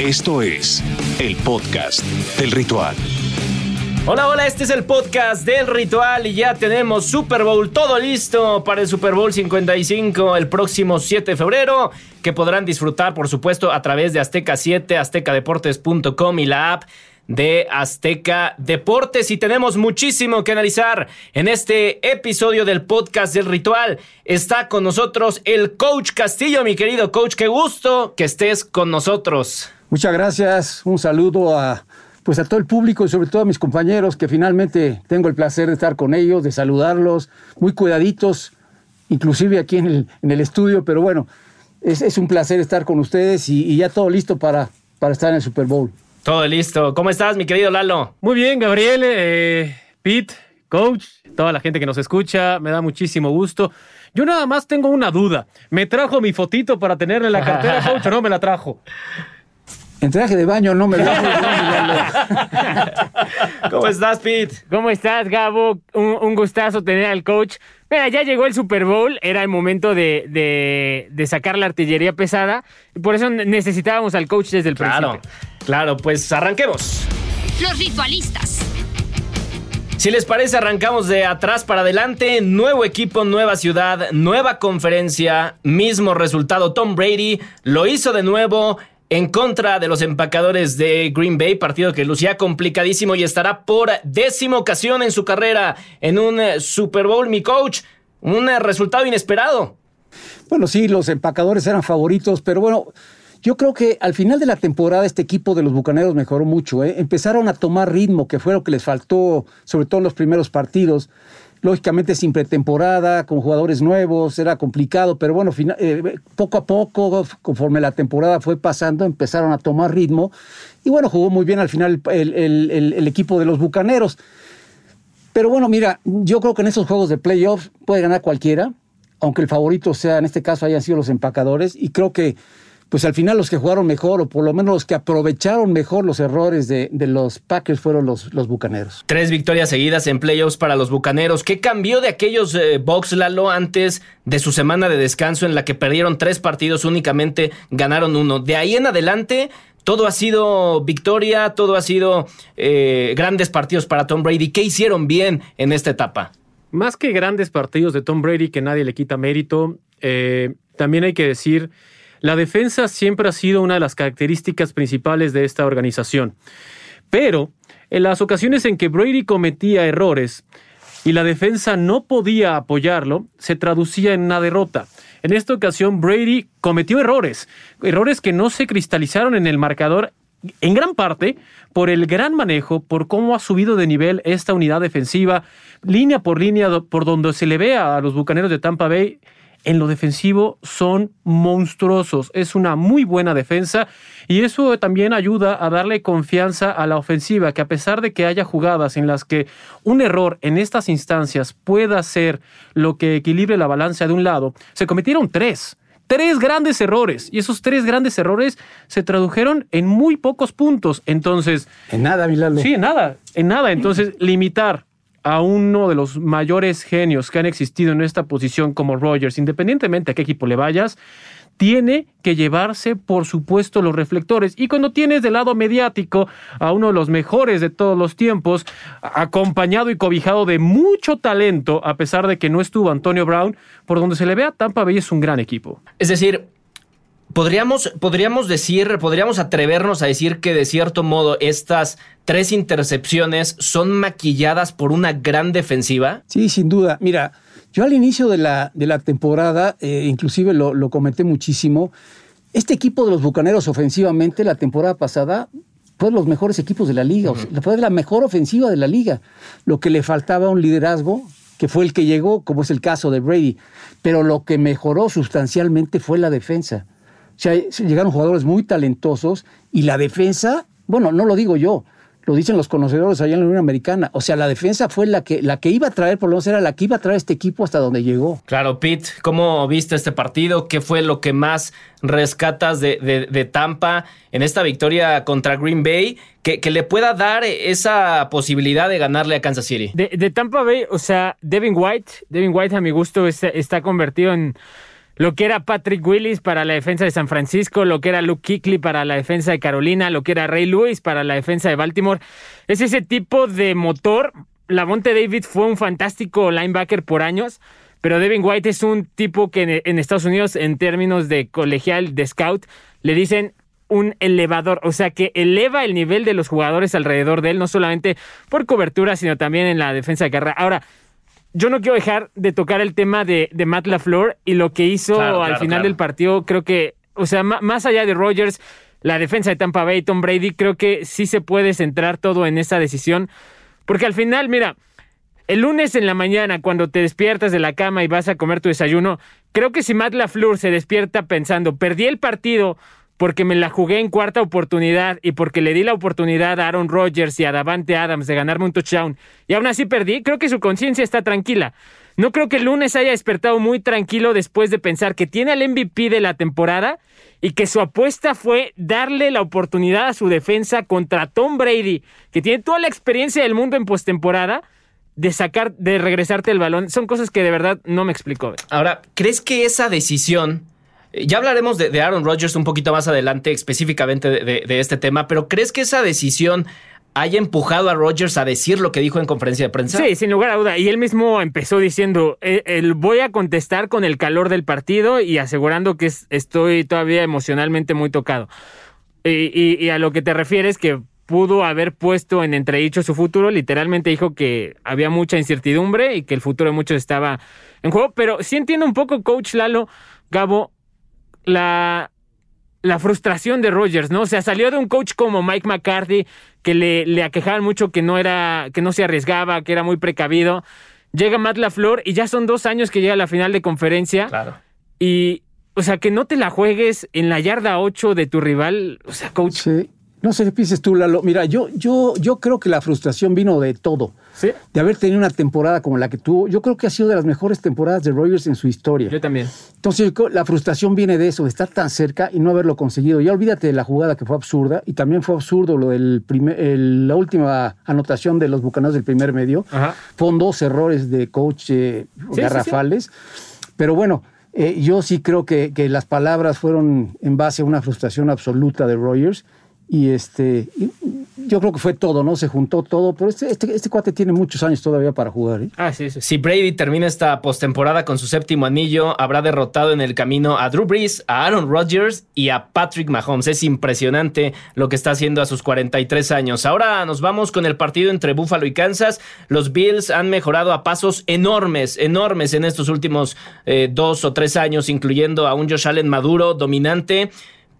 Esto es el podcast del ritual. Hola, hola, este es el podcast del ritual y ya tenemos Super Bowl todo listo para el Super Bowl 55 el próximo 7 de febrero, que podrán disfrutar por supuesto a través de Azteca 7, aztecadeportes.com y la app de Azteca Deportes y tenemos muchísimo que analizar en este episodio del podcast del ritual. Está con nosotros el coach Castillo, mi querido coach, qué gusto que estés con nosotros. Muchas gracias, un saludo a pues a todo el público y sobre todo a mis compañeros que finalmente tengo el placer de estar con ellos, de saludarlos, muy cuidaditos, inclusive aquí en el, en el estudio, pero bueno, es, un placer estar con ustedes y, ya todo listo para, para estar en el Super Bowl. Todo listo. ¿Cómo estás, mi querido Lalo? Muy bien, Gabriel, eh, Pete, coach, toda la gente que nos escucha, me da muchísimo gusto. Yo nada más tengo una duda. ¿Me trajo mi fotito para tenerla en la cartera, coach, o no me la trajo? En traje de baño no me lo ¿Cómo estás, Pete? ¿Cómo estás, Gabo? Un, gustazo tener al coach. Mira, ya llegó el Super Bowl, era el momento de, sacar la artillería pesada y por eso necesitábamos al coach desde el claro, principio. Claro, pues arranquemos. Los ritualistas. Si les parece, arrancamos de atrás para adelante. Nuevo equipo, nueva ciudad, nueva conferencia, mismo resultado. Tom Brady lo hizo de nuevo en contra de los empacadores de Green Bay, partido que lucía complicadísimo y estará por décima ocasión en su carrera en un eh, Super Bowl. Mi coach, un eh, resultado inesperado. Bueno, sí, los empacadores eran favoritos, pero bueno, yo creo que al final de la temporada este equipo de los Bucaneros mejoró mucho. ¿eh? Empezaron a tomar ritmo, que fue lo que les faltó, sobre todo en los primeros partidos lógicamente sin pretemporada, con jugadores nuevos, era complicado, pero bueno, eh, poco a poco, conforme la temporada fue pasando, empezaron a tomar ritmo y bueno, jugó muy bien al final el, equipo de los Bucaneros. Pero bueno, mira, yo creo que en esos juegos de playoffs puede ganar cualquiera, aunque el favorito sea, en este caso, hayan sido los empacadores, y creo que pues al final los que jugaron mejor, o por lo menos los que aprovecharon mejor los errores de, los Packers fueron los, los, Bucaneros. Tres victorias seguidas en playoffs para los Bucaneros. ¿Qué cambió de aquellos eh, Bucks, Lalo, antes de su semana de descanso en la que perdieron tres partidos, únicamente ganaron uno? De ahí en adelante... Todo ha sido victoria, todo ha sido eh, grandes partidos para Tom Brady. ¿Qué hicieron bien en esta etapa? Más que grandes partidos de Tom Brady, que nadie le quita mérito, eh, también hay que decir la defensa siempre ha sido una de las características principales de esta organización. Pero en las ocasiones en que Brady cometía errores y la defensa no podía apoyarlo, se traducía en una derrota. En esta ocasión Brady cometió errores, errores que no se cristalizaron en el marcador en gran parte por el gran manejo, por cómo ha subido de nivel esta unidad defensiva, línea por línea, por donde se le ve a los Bucaneros de Tampa Bay en lo defensivo son monstruosos. Es una muy buena defensa y eso también ayuda a darle confianza a la ofensiva, que a pesar de que haya jugadas en las que un error en estas instancias pueda ser lo que equilibre la balanza de un lado, se cometieron tres. Tres grandes errores. Y esos tres grandes errores se tradujeron en muy pocos puntos. Entonces. En nada, Milano. Sí, en nada. En nada. Entonces, limitar a uno de los mayores genios que han existido en esta posición como Rogers, independientemente a qué equipo le vayas, tiene que llevarse, por supuesto, los reflectores. Y cuando tienes del lado mediático a uno de los mejores de todos los tiempos, acompañado y cobijado de mucho talento, a pesar de que no estuvo Antonio Brown, por donde se le ve a Tampa Bay es un gran equipo. Es decir, Podríamos, podríamos decir, podríamos atrevernos a decir que de cierto modo estas tres intercepciones son maquilladas por una gran defensiva. Sí, sin duda. Mira, yo al inicio de la, de la temporada, eh, inclusive lo, lo, comenté muchísimo, este equipo de los Bucaneros ofensivamente la temporada pasada fue de los mejores equipos de la liga, fue de la mejor ofensiva de la liga. Lo que le faltaba un liderazgo, que fue el que llegó, como es el caso de Brady, pero lo que mejoró sustancialmente fue la defensa. O sea, llegaron jugadores muy talentosos y la defensa, bueno, no lo digo yo, lo dicen los conocedores allá en la Unión Americana. O sea, la defensa fue la que, la que iba a traer, por lo menos era la que iba a traer este equipo hasta donde llegó. Claro, Pete, ¿cómo viste este partido? ¿Qué fue lo que más rescatas de, de, Tampa en esta victoria contra Green Bay? Que, que, le pueda dar esa posibilidad de ganarle a Kansas City. De, Tampa Bay, o sea, Devin White, Devin White a mi gusto está, está convertido en lo que era Patrick Willis para la defensa de San Francisco, lo que era Luke Kuechly para la defensa de Carolina, lo que era Ray Lewis para la defensa de Baltimore. Es ese tipo de motor. Lavonte David fue un fantástico linebacker por años, pero Devin White es un tipo que en, en Estados Unidos, en términos de colegial, de scout, le dicen un elevador, o sea que eleva el nivel de los jugadores alrededor de él, no solamente por cobertura, sino también en la defensa de guerra. Ahora, yo no quiero dejar de tocar el tema de, de Matt LaFleur y lo que hizo Claro, al claro, final claro. del partido, creo que, o sea, más allá de Rodgers, la defensa de Tampa Bay, Tom Brady, creo que sí se puede centrar todo en esa decisión, porque al final, mira, el lunes en la mañana, cuando te despiertas de la cama y vas a comer tu desayuno, creo que si Matt LaFleur se despierta pensando, perdí el partido porque me la jugué en cuarta oportunidad y porque le di la oportunidad a Aaron Rodgers y a Davante Adams de ganarme un touchdown y aún así perdí, creo que su conciencia está tranquila. No creo que el lunes haya despertado muy tranquilo después de pensar que tiene al MVP de la temporada y que su apuesta fue darle la oportunidad a su defensa contra Tom Brady, que tiene toda la experiencia del mundo en postemporada, de sacar, de regresarte el balón. Son cosas que de verdad no me explico. Ahora, ¿crees que esa decisión... Ya hablaremos de, Aaron Rodgers un poquito más adelante, específicamente de, este tema, pero ¿crees que esa decisión haya empujado a Rodgers a decir lo que dijo en conferencia de prensa? Sí, sin lugar a duda. Y él mismo empezó diciendo, eh, voy a contestar con el calor del partido y asegurando que es- estoy todavía emocionalmente muy tocado. Y, y- y a lo que te refieres que pudo haber puesto en entredicho su futuro, literalmente dijo que había mucha incertidumbre y que el futuro de muchos estaba en juego. Pero sí entiendo un poco, coach Lalo, Gabo, la, la frustración de Rodgers, ¿no? O sea, salió de un coach como Mike McCarthy, que le, le aquejaban mucho que no era, que no se arriesgaba, que era muy precavido. Llega Matt LaFleur y ya son dos años que llega a la final de conferencia. Claro. Y, o sea, que no te la juegues en la yarda 8 de tu rival. O sea, coach. Sí. No sé qué pienses tú, Lalo. Mira, yo, yo, yo creo que la frustración vino de todo. Sí. De haber tenido una temporada como la que tuvo. Yo creo que ha sido de las mejores temporadas de Rogers en su historia. Yo también. Entonces, la frustración viene de eso, de estar tan cerca y no haberlo conseguido. Ya olvídate de la jugada que fue absurda y también fue absurdo lo del primer, el- la última anotación de los bucaneros del primer medio. Ajá. Fueron dos errores de coach eh, sí, garrafales. Pero bueno, eh, yo sí creo que, que las palabras fueron en base a una frustración absoluta de Rogers. Y este, yo creo que fue todo, ¿no? Se juntó todo. Pero este, este, este cuate tiene muchos años todavía para jugar. ¿eh? Ah, sí, sí. Si Brady termina esta postemporada con su séptimo anillo, habrá derrotado en el camino a Drew Brees, a Aaron Rodgers y a Patrick Mahomes. Es impresionante lo que está haciendo a sus 43 años. Ahora nos vamos con el partido entre Buffalo y Kansas. Los Bills han mejorado a pasos enormes, enormes en estos últimos eh, dos o tres años, incluyendo a un Josh Allen maduro, dominante.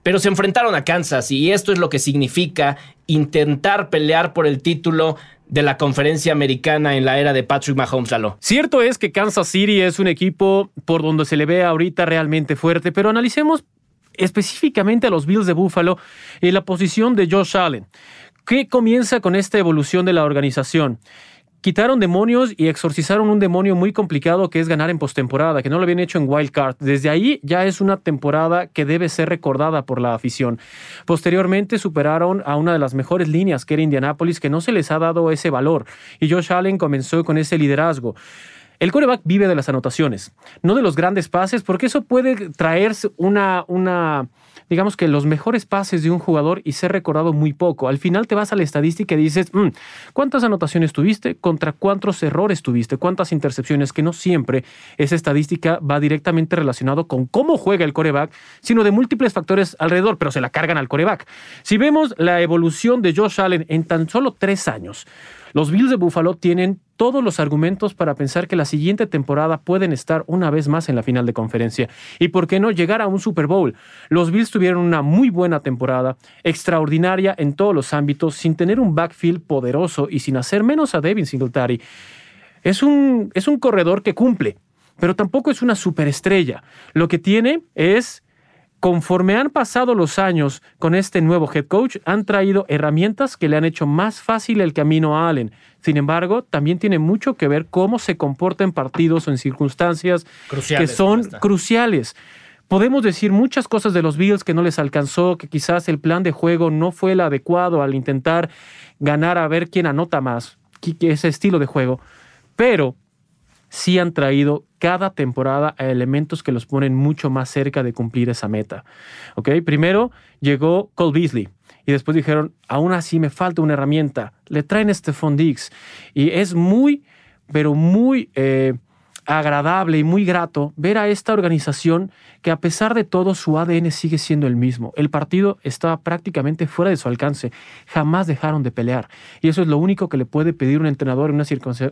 Pero se enfrentaron a Kansas y esto es lo que significa intentar pelear por el título de la conferencia americana en la era de Patrick Mahomes. Cierto es que Kansas City es un equipo por donde se le ve ahorita realmente fuerte, pero analicemos específicamente a los Bills de Buffalo y la posición de Josh Allen. ¿Qué comienza con esta evolución de la organización? Quitaron demonios y exorcizaron un demonio muy complicado que es ganar en postemporada, que no lo habían hecho en Wild Card. Desde ahí ya es una temporada que debe ser recordada por la afición. Posteriormente superaron a una de las mejores líneas que era Indianapolis, que no se les ha dado ese valor. Y Josh Allen comenzó con ese liderazgo. El coreback vive de las anotaciones, no de los grandes pases, porque eso puede traerse una, digamos que los mejores pases de un jugador y ser recordado muy poco. Al final te vas a la estadística y dices, "Mm, ¿cuántas anotaciones tuviste? ¿Contra cuántos errores tuviste? ¿Cuántas intercepciones? Que no siempre esa estadística va directamente relacionado con cómo juega el coreback, sino de múltiples factores alrededor, pero se la cargan al coreback. Si vemos la evolución de Josh Allen en tan solo tres años, los Bills de Buffalo tienen todos los argumentos para pensar que la siguiente temporada pueden estar una vez más en la final de conferencia. Y por qué no llegar a un Super Bowl. Los Bills tuvieron una muy buena temporada, extraordinaria en todos los ámbitos, sin tener un backfield poderoso y sin hacer menos a Devin Singletary. Es un, es un corredor que cumple, pero tampoco es una superestrella. Lo que tiene es conforme han pasado los años con este nuevo head coach, han traído herramientas que le han hecho más fácil el camino a Allen. Sin embargo, también tiene mucho que ver cómo se comporta en partidos o en circunstancias Cruciales, que son basta. cruciales. Podemos decir muchas cosas de los Bills que no les alcanzó, que quizás el plan de juego no fue el adecuado al intentar ganar a ver quién anota más, que ese estilo de juego. Pero sí han traído cada temporada a elementos que los ponen mucho más cerca de cumplir esa meta. ¿Ok? Primero llegó Cole Beasley. Y después dijeron, aún así me falta una herramienta. Le traen Stephon Diggs. Y es muy, pero muy eh, agradable y muy grato ver a esta organización que a pesar de todo su ADN sigue siendo el mismo. El partido estaba prácticamente fuera de su alcance. Jamás dejaron de pelear. Y eso es lo único que le puede pedir un entrenador en una,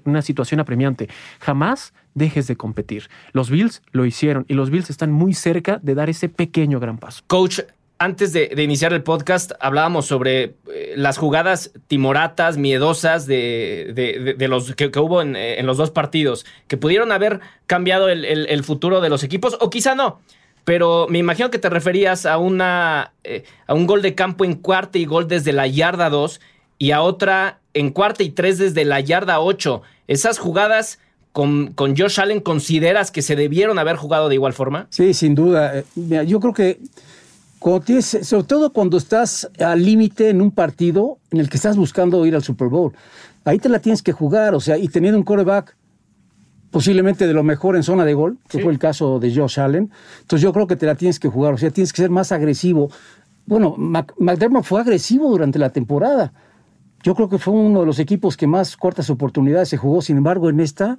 una situación apremiante. Jamás dejes de competir. Los Bills lo hicieron y los Bills están muy cerca de dar ese pequeño gran paso. Coach, antes de, iniciar el podcast hablábamos sobre eh, las jugadas timoratas, miedosas de, los que, hubo en, los dos partidos, que pudieron haber cambiado el, futuro de los equipos, o quizá no. Pero me imagino que te referías a, una, eh, a un gol de campo en cuarta y gol desde la yarda 2 y a otra en cuarta y tres desde la yarda 8. Esas jugadas con, con Josh Allen, ¿consideras que se debieron haber jugado de igual forma? Sí, sin duda. Eh, yo creo que sobre todo cuando estás al límite en un partido en el que estás buscando ir al Super Bowl. Ahí te la tienes que jugar, o sea, y teniendo un quarterback posiblemente de lo mejor en zona de gol, que fue el caso de Josh Allen. Entonces yo creo que te la tienes que jugar, o sea, tienes que ser más agresivo. Bueno, McDermott fue agresivo durante la temporada. Yo creo que fue uno de los equipos que más cortas oportunidades se jugó, sin embargo, en esta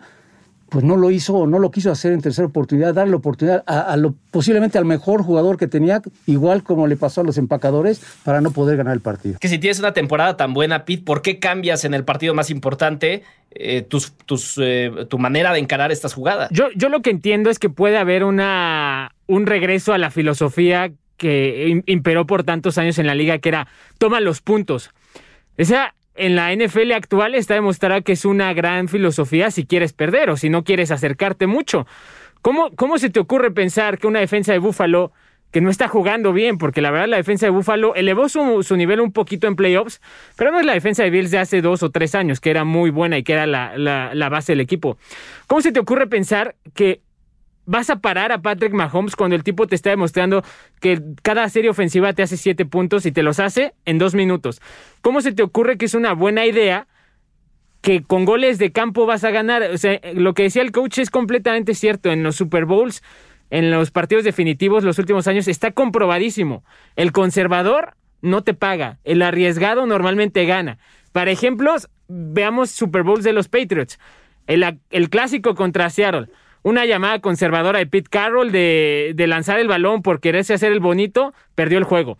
pues no lo hizo o no lo quiso hacer en tercera oportunidad, darle la oportunidad a, lo, posiblemente al mejor jugador que tenía, igual como le pasó a los empacadores, para no poder ganar el partido. Que si tienes una temporada tan buena, Pete, ¿por qué cambias en el partido más importante eh, tus, tus, eh, tu manera de encarar estas jugadas? Yo, yo lo que entiendo es que puede haber una, un regreso a la filosofía que imperó por tantos años en la liga, que era toma los puntos. Esa en la NFL actual está demostrado que es una gran filosofía si quieres perder o si no quieres acercarte mucho. ¿Cómo, cómo se te ocurre pensar que una defensa de Búfalo que no está jugando bien, porque la verdad la defensa de Búfalo elevó su, su, nivel un poquito en playoffs, pero no es la defensa de Bills de hace dos o tres años, que era muy buena y que era la, la base del equipo. ¿Cómo se te ocurre pensar que vas a parar a Patrick Mahomes cuando el tipo te está demostrando que cada serie ofensiva te hace siete puntos y te los hace en dos minutos. ¿Cómo se te ocurre que es una buena idea que con goles de campo vas a ganar? Lo que decía el coach es completamente cierto. En los Super Bowls, en los partidos definitivos los últimos años, está comprobadísimo. El conservador no te paga. El arriesgado normalmente gana. Para ejemplos, veamos Super Bowls de los Patriots. El clásico contra Seattle una llamada conservadora de Pete Carroll de, lanzar el balón por quererse hacer el bonito, perdió el juego.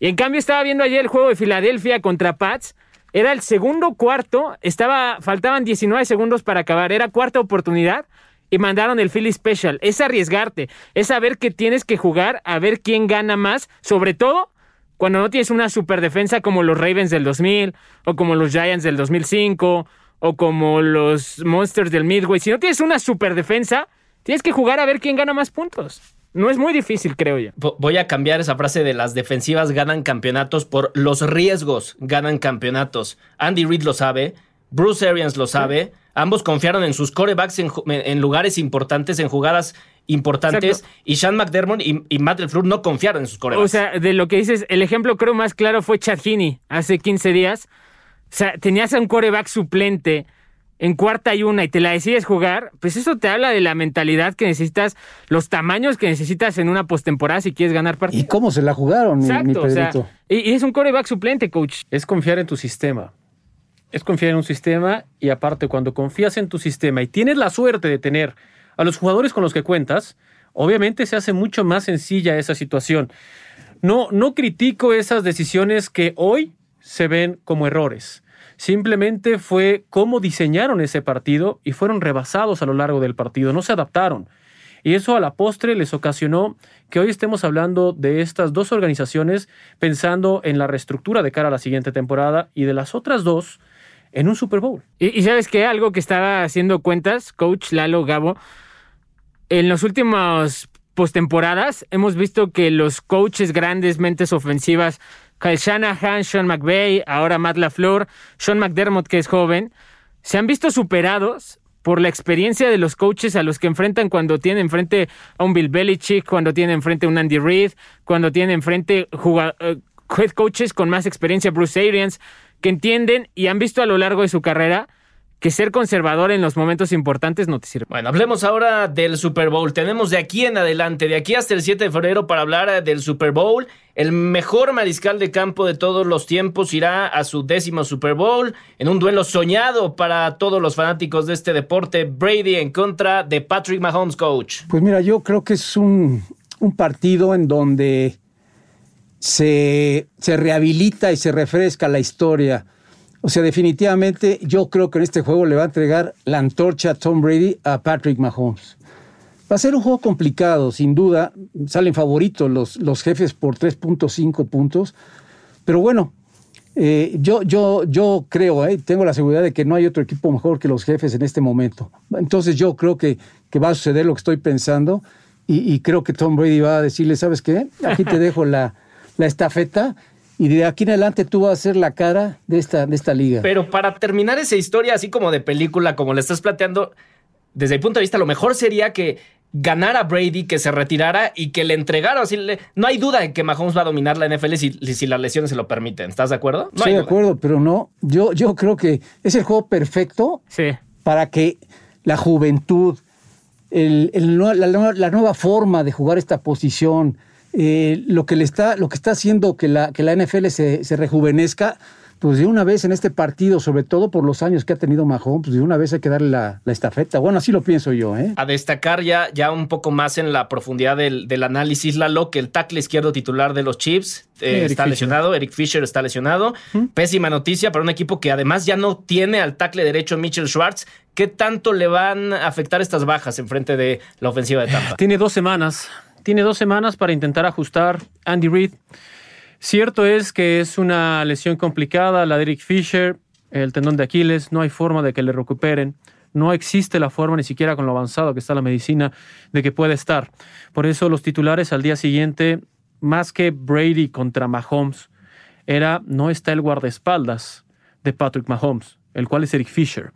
Y en cambio estaba viendo ayer el juego de Filadelfia contra Pats. Era el segundo cuarto, estaba, faltaban 19 segundos para acabar, era cuarta oportunidad y mandaron el Philly Special. Es arriesgarte, es saber que tienes que jugar, a ver quién gana más, sobre todo cuando no tienes una super defensa como los Ravens del 2000 o como los Giants del 2005 o como los Monsters del Midway. Si no tienes una super defensa, tienes que jugar a ver quién gana más puntos. No es muy difícil, creo yo. Voy a cambiar esa frase de las defensivas ganan campeonatos por los riesgos ganan campeonatos. Andy Reid lo sabe, Bruce Arians lo sabe. Ambos confiaron en sus corebacks en, lugares importantes, en jugadas importantes. Y Sean McDermott y, Matt LeFleur no confiaron en sus corebacks. O sea, de lo que dices, el ejemplo creo más claro fue Chad Heaney hace 15 días sea, tenías a un coreback suplente en cuarta y una y te la decides jugar, pues eso te habla de la mentalidad que necesitas, los tamaños que necesitas en una postemporada si quieres ganar partidos. ¿Y cómo se la jugaron, Exacto, o sea, y, es un coreback suplente, coach. Es confiar en tu sistema. Es confiar en un sistema y aparte cuando confías en tu sistema y tienes la suerte de tener a los jugadores con los que cuentas, obviamente se hace mucho más sencilla esa situación. No, no critico esas decisiones que hoy se ven como errores Simplemente fue cómo diseñaron ese partido y fueron rebasados a lo largo del partido, no se adaptaron. Y eso a la postre les ocasionó que hoy estemos hablando de estas dos organizaciones pensando en la reestructura de cara a la siguiente temporada y de las otras dos en un Super Bowl. Y, sabes que algo que estaba haciendo cuentas, coach Lalo Gabo, en los últimos postemporadas hemos visto que los coaches grandes, mentes ofensivas, Kyle Shanahan, Sean McVay, ahora Matt LaFleur, Sean McDermott, que es joven, se han visto superados por la experiencia de los coaches a los que enfrentan cuando tienen enfrente a un Bill Belichick, cuando tienen enfrente a un Andy Reid, cuando tienen enfrente uh, head coaches con más experiencia, Bruce Arians, que entienden y han visto a lo largo de su carrera que ser conservador en los momentos importantes no te sirve. Bueno, hablemos ahora del Super Bowl. Tenemos de aquí en adelante, de aquí hasta el 7 de febrero para hablar eh, del Super Bowl. El mejor mariscal de campo de todos los tiempos irá a su décimo Super Bowl en un duelo soñado para todos los fanáticos de este deporte. Brady en contra de Patrick Mahomes, coach. Pues mira, yo creo que es un, un partido en donde se, se rehabilita y se refresca la historia o sea, definitivamente yo creo que en este juego le va a entregar la antorcha Tom Brady a Patrick Mahomes. Va a ser un juego complicado, sin duda. Salen favoritos los, los jefes por 3.5 puntos. Pero bueno, eh, yo, yo, yo creo, eh, tengo la seguridad de que no hay otro equipo mejor que los jefes en este momento. Entonces yo creo que, que va a suceder lo que estoy pensando y, y, creo que Tom Brady va a decirle, ¿sabes qué? Aquí te dejo la, la estafeta y de aquí en adelante tú vas a ser la cara de esta, de esta liga. Pero para terminar esa historia así como de película, como le estás planteando, desde mi punto de vista, lo mejor sería que ganara Brady, que se retirara y que le entregara. Así no hay duda en que Mahomes va a dominar la NFL si, si las lesiones se lo permiten. ¿Estás de acuerdo? No Estoy de acuerdo, pero no. Yo, yo creo que es el juego perfecto sí. para que la juventud, el, el, la, la nueva forma de jugar esta posición, eh, lo que le está, lo que está haciendo que la, que la NFL se, se, rejuvenezca, pues de una vez en este partido, sobre todo por los años que ha tenido Mahomes, pues de una vez hay que darle la, la estafeta. Bueno, así lo pienso yo. ¿eh? A destacar ya, ya un poco más en la profundidad del, del análisis, Lalo, que el tackle izquierdo titular de los Chiefs eh, está Fisher. lesionado, Eric Fisher está lesionado. ¿Mm? Pésima noticia para un equipo que además ya no tiene al tackle derecho Mitchell Schwartz. ¿Qué tanto le van a afectar estas bajas en frente de la ofensiva de Tampa? Tiene dos semanas tiene dos semanas para intentar ajustar Andy Reid. Cierto es que es una lesión complicada, la de Eric Fisher, el tendón de Aquiles, no hay forma de que le recuperen. No existe la forma, ni siquiera con lo avanzado que está la medicina, de que pueda estar. Por eso los titulares al día siguiente, más que Brady contra Mahomes, era no está el guardaespaldas de Patrick Mahomes, el cual es Eric Fisher.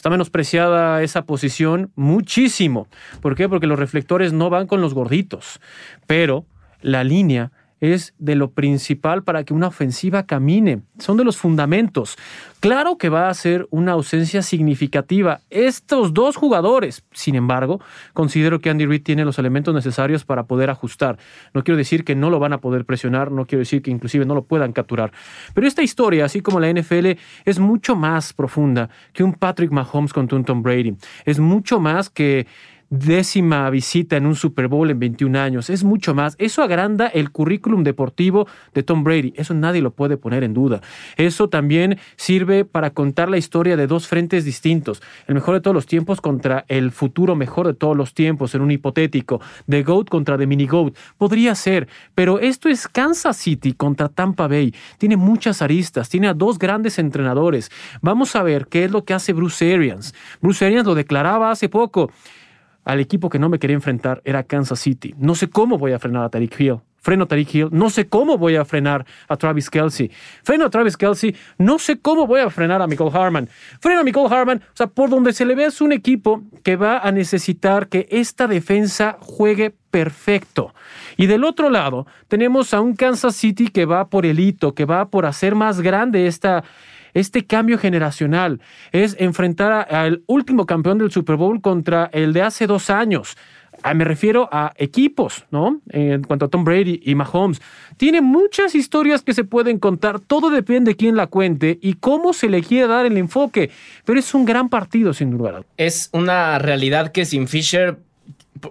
Está menospreciada esa posición muchísimo. ¿Por qué? Porque los reflectores no van con los gorditos, pero la línea es de lo principal para que una ofensiva camine. Son de los fundamentos. Claro que va a ser una ausencia significativa estos dos jugadores. Sin embargo, considero que Andy Reid tiene los elementos necesarios para poder ajustar. No quiero decir que no lo van a poder presionar, no quiero decir que inclusive no lo puedan capturar. Pero esta historia, así como la NFL, es mucho más profunda que un Patrick Mahomes contra un Tom Brady. Es mucho más que décima visita en un Super Bowl en 21 años. Es mucho más. Eso agranda el currículum deportivo de Tom Brady. Eso nadie lo puede poner en duda. Eso también sirve para contar la historia de dos frentes distintos. El mejor de todos los tiempos contra el futuro mejor de todos los tiempos en un hipotético. The GOAT contra The Mini GOAT. Podría ser, pero esto es Kansas City contra Tampa Bay. Tiene muchas aristas. Tiene a dos grandes entrenadores. Vamos a ver qué es lo que hace Bruce Arians. Bruce Arians lo declaraba hace poco al equipo que no me quería enfrentar era Kansas City. No sé cómo voy a frenar a Tariq Hill. Freno a Tariq Hill. No sé cómo voy a frenar a Travis Kelsey. Freno a Travis Kelsey. No sé cómo voy a frenar a Michael Harman. Freno a Michael Harman. O sea, por donde se le ve es un equipo que va a necesitar que esta defensa juegue perfecto. Y del otro lado, tenemos a un Kansas City que va por el hito, que va por hacer más grande esta, este cambio generacional. Es enfrentar al último campeón del Super Bowl contra el de hace dos años. Ah, me refiero a equipos, ¿no? En cuanto a Tom Brady y Mahomes. Tiene muchas historias que se pueden contar. Todo depende de quién la cuente y cómo se le quiere dar el enfoque. Pero es un gran partido, sin duda. Es una realidad que sin Fisher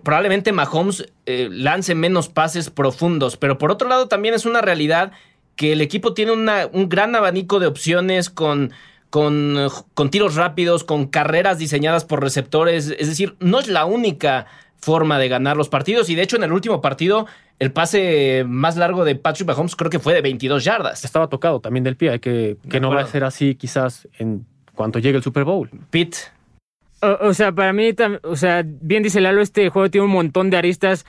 probablemente Mahomes eh, lance menos pases profundos, pero por otro lado también es una realidad que el equipo tiene una, un gran abanico de opciones con, con, con tiros rápidos, con carreras diseñadas por receptores. Es decir, no es la única forma de ganar los partidos. Y de hecho, en el último partido, el pase más largo de Patrick Mahomes creo que fue de 22 yardas. Estaba tocado también del pie, que, que no va a ser así quizás en cuanto llegue el Super Bowl. Pete. O, o, sea, para mí, o sea, bien dice Lalo, este juego tiene un montón de aristas.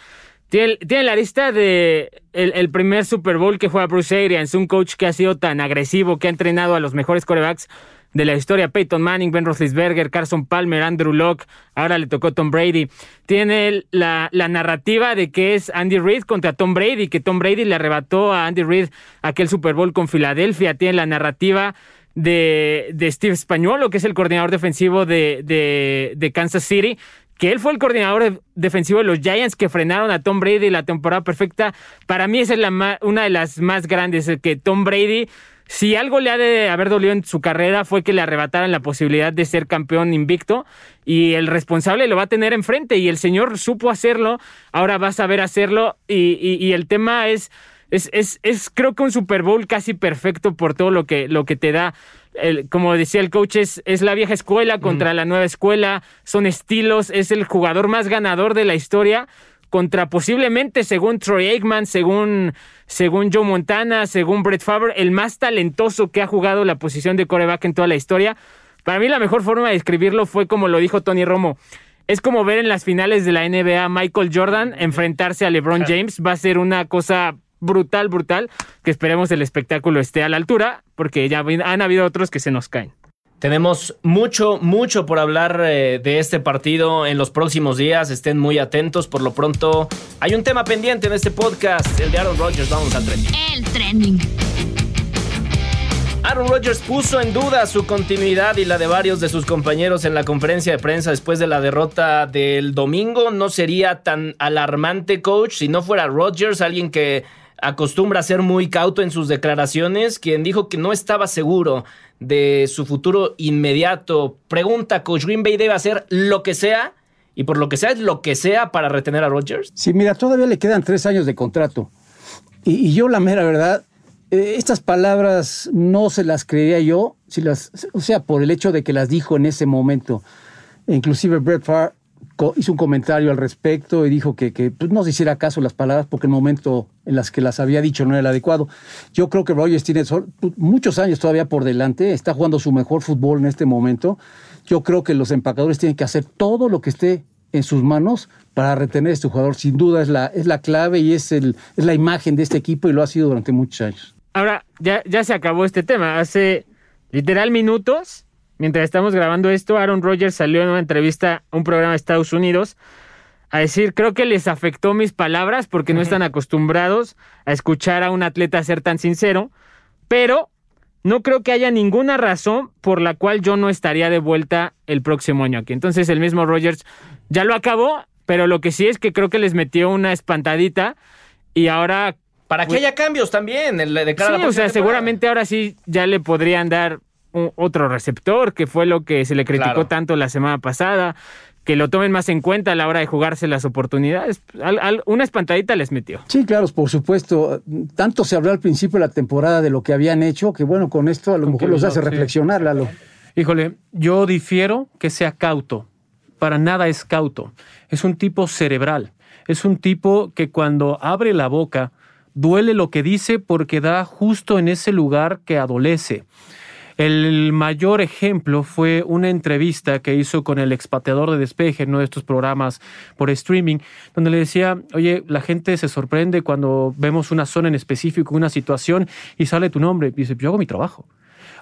Tiene, la lista de el, primer Super Bowl que juega Bruce Arians, un coach que ha sido tan agresivo, que ha entrenado a los mejores corebacks de la historia, Peyton Manning, Ben Roethlisberger, Carson Palmer, Andrew Locke, ahora le tocó Tom Brady. Tiene la, narrativa de que es Andy Reid contra Tom Brady, que Tom Brady le arrebató a Andy Reid aquel Super Bowl con Filadelfia. Tiene la narrativa de, de Steve Spagnolo, que es el coordinador defensivo de, de, de Kansas City, que él fue el coordinador defensivo de los Giants que frenaron a Tom Brady la temporada perfecta. Para mí esa es una de las más grandes, que Tom Brady, si algo le ha de haber dolido en su carrera fue que le arrebataran la posibilidad de ser campeón invicto y el responsable lo va a tener enfrente y el señor supo hacerlo, ahora va a saber hacerlo y, el tema es es, es, es, creo que un Super Bowl casi perfecto por todo lo que te da. El, como decía el coach, es, es la vieja escuela contra la nueva escuela, son estilos, es el jugador más ganador de la historia contra posiblemente, según Troy Aikman, según, según Joe Montana, según Brett Favre, el más talentoso que ha jugado la posición de coreback en toda la historia. Para mí la mejor forma de describirlo fue como lo dijo Tony Romo. Es como ver en las finales de la NBA Michael Jordan enfrentarse a LeBron James. Va a ser una cosa brutal, brutal, que esperemos el espectáculo esté a la altura, porque ya han habido otros que se nos caen. Tenemos mucho, mucho por hablar eh, de este partido en los próximos días. Estén muy atentos. Por lo pronto, hay un tema pendiente en este podcast, el de Aaron Rodgers. Vamos al trending. El trending. Aaron Rodgers puso en duda su continuidad y la de varios de sus compañeros en la conferencia de prensa después de la derrota del domingo. No sería tan alarmante, coach, si no fuera Rodgers, alguien que acostumbra a ser muy cauto en sus declaraciones, quien dijo que no estaba seguro de su futuro inmediato. Pregunta, Coach Green Bay debe hacer lo que sea, y por lo que sea es lo que sea para retener a Rodgers. Sí, mira, todavía le quedan tres años de contrato. Y, yo, la mera verdad, eh, estas palabras no se las creería yo, si las, o sea, por el hecho de que las dijo en ese momento. Inclusive Brett Favre hizo un comentario al respecto y dijo que, pues, no se hiciera caso las palabras porque el momento en las que las había dicho no era el adecuado. Yo creo que Rogers tiene pues, muchos años todavía por delante, está jugando su mejor fútbol en este momento. Yo creo que los empacadores tienen que hacer todo lo que esté en sus manos para retener a este jugador. Sin duda es la, es la clave y es, el, es la imagen de este equipo y lo ha sido durante muchos años. Ahora, ya, ya se acabó este tema. Hace literal minutos Mientras estamos grabando esto, Aaron Rodgers salió en una entrevista a un programa de Estados Unidos a decir, creo que les afectó mis palabras porque no están acostumbrados a escuchar a un atleta ser tan sincero, pero no creo que haya ninguna razón por la cual yo no estaría de vuelta el próximo año aquí. Entonces el mismo Rodgers ya lo acabó, pero lo que sí es que creo que les metió una espantadita y ahora... Para que haya cambios también de cara sí, o sea, seguramente ahora sí ya le podrían dar otro receptor, que fue lo que se le criticó tanto la semana pasada, que lo tomen más en cuenta a la hora de jugarse las oportunidades. una espantadita les metió. Sí, claro, por supuesto. Tanto se habló al principio de la temporada de lo que habían hecho, que bueno, con esto a lo mejor los hace reflexionar, Lalo. Híjole, yo difiero que sea cauto. Para nada es cauto. Es un tipo cerebral. Es un tipo que cuando abre la boca duele lo que dice porque da justo en ese lugar que adolece. El mayor ejemplo fue una entrevista que hizo con el expateador de despeje en uno de estos programas por streaming, donde le decía, oye, la gente se sorprende cuando vemos una zona en específico, una situación, y sale tu nombre. Y dice, yo hago mi trabajo.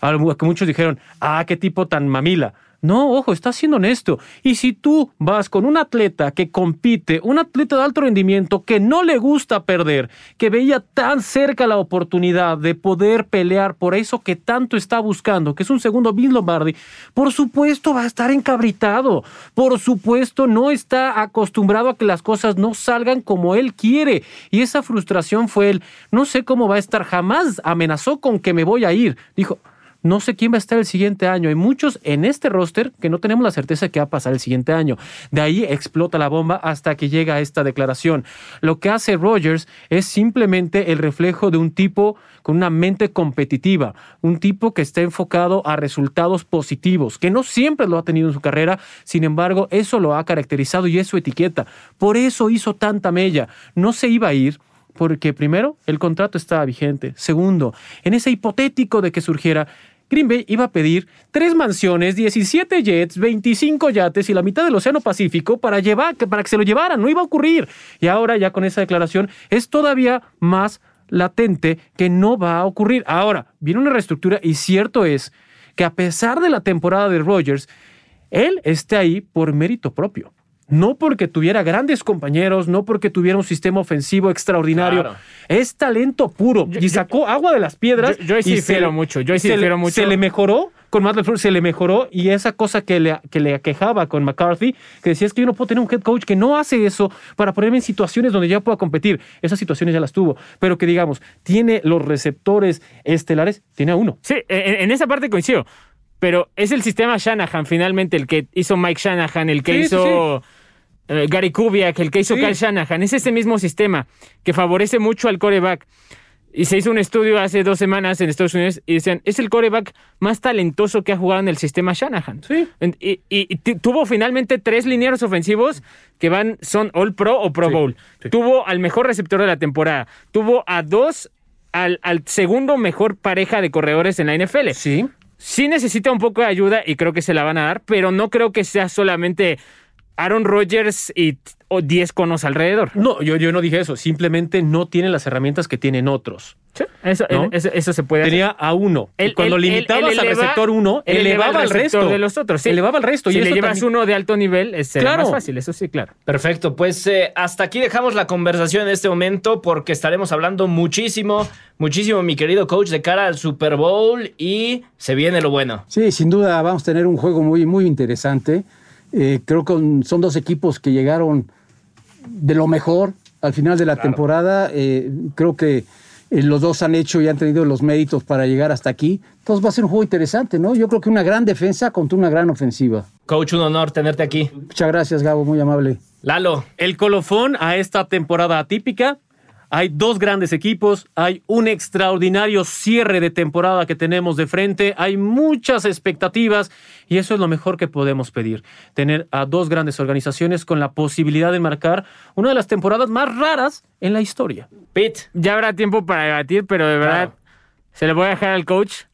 A que muchos dijeron, ah, qué tipo tan mamila. No, ojo, está siendo honesto. Y si tú vas con un atleta que compite, un atleta de alto rendimiento que no le gusta perder, que veía tan cerca la oportunidad de poder pelear por eso que tanto está buscando, que es un segundo Bill Lombardi, por supuesto va a estar encabritado. Por supuesto no está acostumbrado a que las cosas no salgan como él quiere. Y esa frustración fue él. No sé cómo va a estar. Jamás amenazó con que me voy a ir. Dijo, no sé quién va a estar el siguiente año. Hay muchos en este roster que no tenemos la certeza de qué va a pasar el siguiente año. De ahí explota la bomba hasta que llega esta declaración. Lo que hace Rogers es simplemente el reflejo de un tipo con una mente competitiva, un tipo que está enfocado a resultados positivos, que no siempre lo ha tenido en su carrera, sin embargo, eso lo ha caracterizado y es su etiqueta. Por eso hizo tanta mella. No se iba a ir porque primero, el contrato estaba vigente. Segundo, en ese hipotético de que surgiera, Green Bay iba a pedir tres mansiones, 17 jets, 25 yates y la mitad del Océano Pacífico para, llevar, para que se lo llevaran. No iba a ocurrir. Y ahora ya con esa declaración es todavía más latente que no va a ocurrir. Ahora, viene una reestructura y cierto es que a pesar de la temporada de Rogers, él esté ahí por mérito propio. No porque tuviera grandes compañeros, no porque tuviera un sistema ofensivo extraordinario. Claro. Es talento puro. y sacó agua de las piedras. Yo- yo sí y se mucho, yo sí se le- mucho. Se le mejoró. Con Matt LaFleur se le mejoró y esa cosa que le, que le aquejaba con McCarthy, que decía es que yo no puedo tener un head coach que no hace eso para ponerme en situaciones donde ya pueda competir. Esas situaciones ya las tuvo, pero que digamos, tiene los receptores estelares, tiene a uno. Sí, en, en esa parte coincido. Pero es el sistema Shanahan finalmente el que hizo Mike Shanahan, el que Sí, sí, hizo eh, Gary Kubiak, el que hizo Sí. Kyle Shanahan. Es ese mismo sistema que favorece mucho al coreback. Y se hizo un estudio hace dos semanas en Estados Unidos y decían, es el coreback más talentoso que ha jugado en el sistema Shanahan. Sí. Y, y- y tu- tuvo finalmente tres linieros ofensivos que van, son All Pro o Pro Sí, Bowl. sí. Tuvo al mejor receptor de la temporada. Tuvo a dos, al, al segundo mejor pareja de corredores en la NFL. Sí. Sí necesita un poco de ayuda y creo que se la van a dar, pero no creo que sea solamente Aaron Rodgers y t- o 10 conos alrededor. No, yo, yo no dije eso. Simplemente no tiene las herramientas que tienen otros. Eso, ¿No? eso, eso se puede hacer. Tenía a uno. Cuando él- limitabas al eleva- receptor uno, elevaba al receptor resto. de los otros. sí. Elevaba al resto. Si y le llevas también- uno de alto nivel, es será Claro. más fácil, eso sí, claro. Perfecto, pues eh, hasta aquí dejamos la conversación en este momento porque estaremos hablando muchísimo, muchísimo, mi querido coach, de cara al Super Bowl y se viene lo bueno. Sí, sin duda vamos a tener un juego muy, muy interesante. Eh, creo que son dos equipos que llegaron de lo mejor al final de la temporada. Eh, creo que eh, los dos han hecho y han tenido los méritos para llegar hasta aquí. Entonces va a ser un juego interesante, ¿no? Yo creo que una gran defensa contra una gran ofensiva. Coach, un honor tenerte aquí. Muchas gracias, Gabo, muy amable. Lalo, El colofón a esta temporada atípica. Hay dos grandes equipos, hay un extraordinario cierre de temporada que tenemos de frente, hay muchas expectativas y eso es lo mejor que podemos pedir, tener a dos grandes organizaciones con la posibilidad de marcar una de las temporadas más raras en la historia. Pete, Ya habrá tiempo para debatir, pero de verdad se le voy a dejar al coach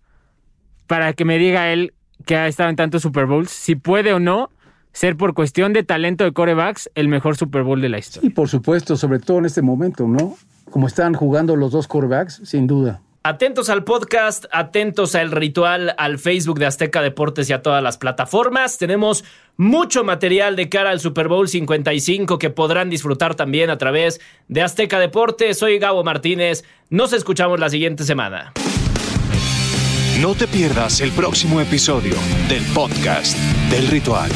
para que me diga él que ha estado en tantos Super Bowls, si puede o no ser por cuestión de talento de corebacks el mejor Super Bowl de la historia. Y por supuesto, sobre todo en este momento, ¿no? Como están jugando los dos quarterbacks, sin duda. Atentos al podcast, atentos al ritual, al Facebook de Azteca Deportes y a todas las plataformas. Tenemos mucho material de cara al Super Bowl 55 que podrán disfrutar también a través de Azteca Deportes. Soy Gabo Martínez. Nos escuchamos la siguiente semana. No te pierdas el próximo episodio del podcast del ritual.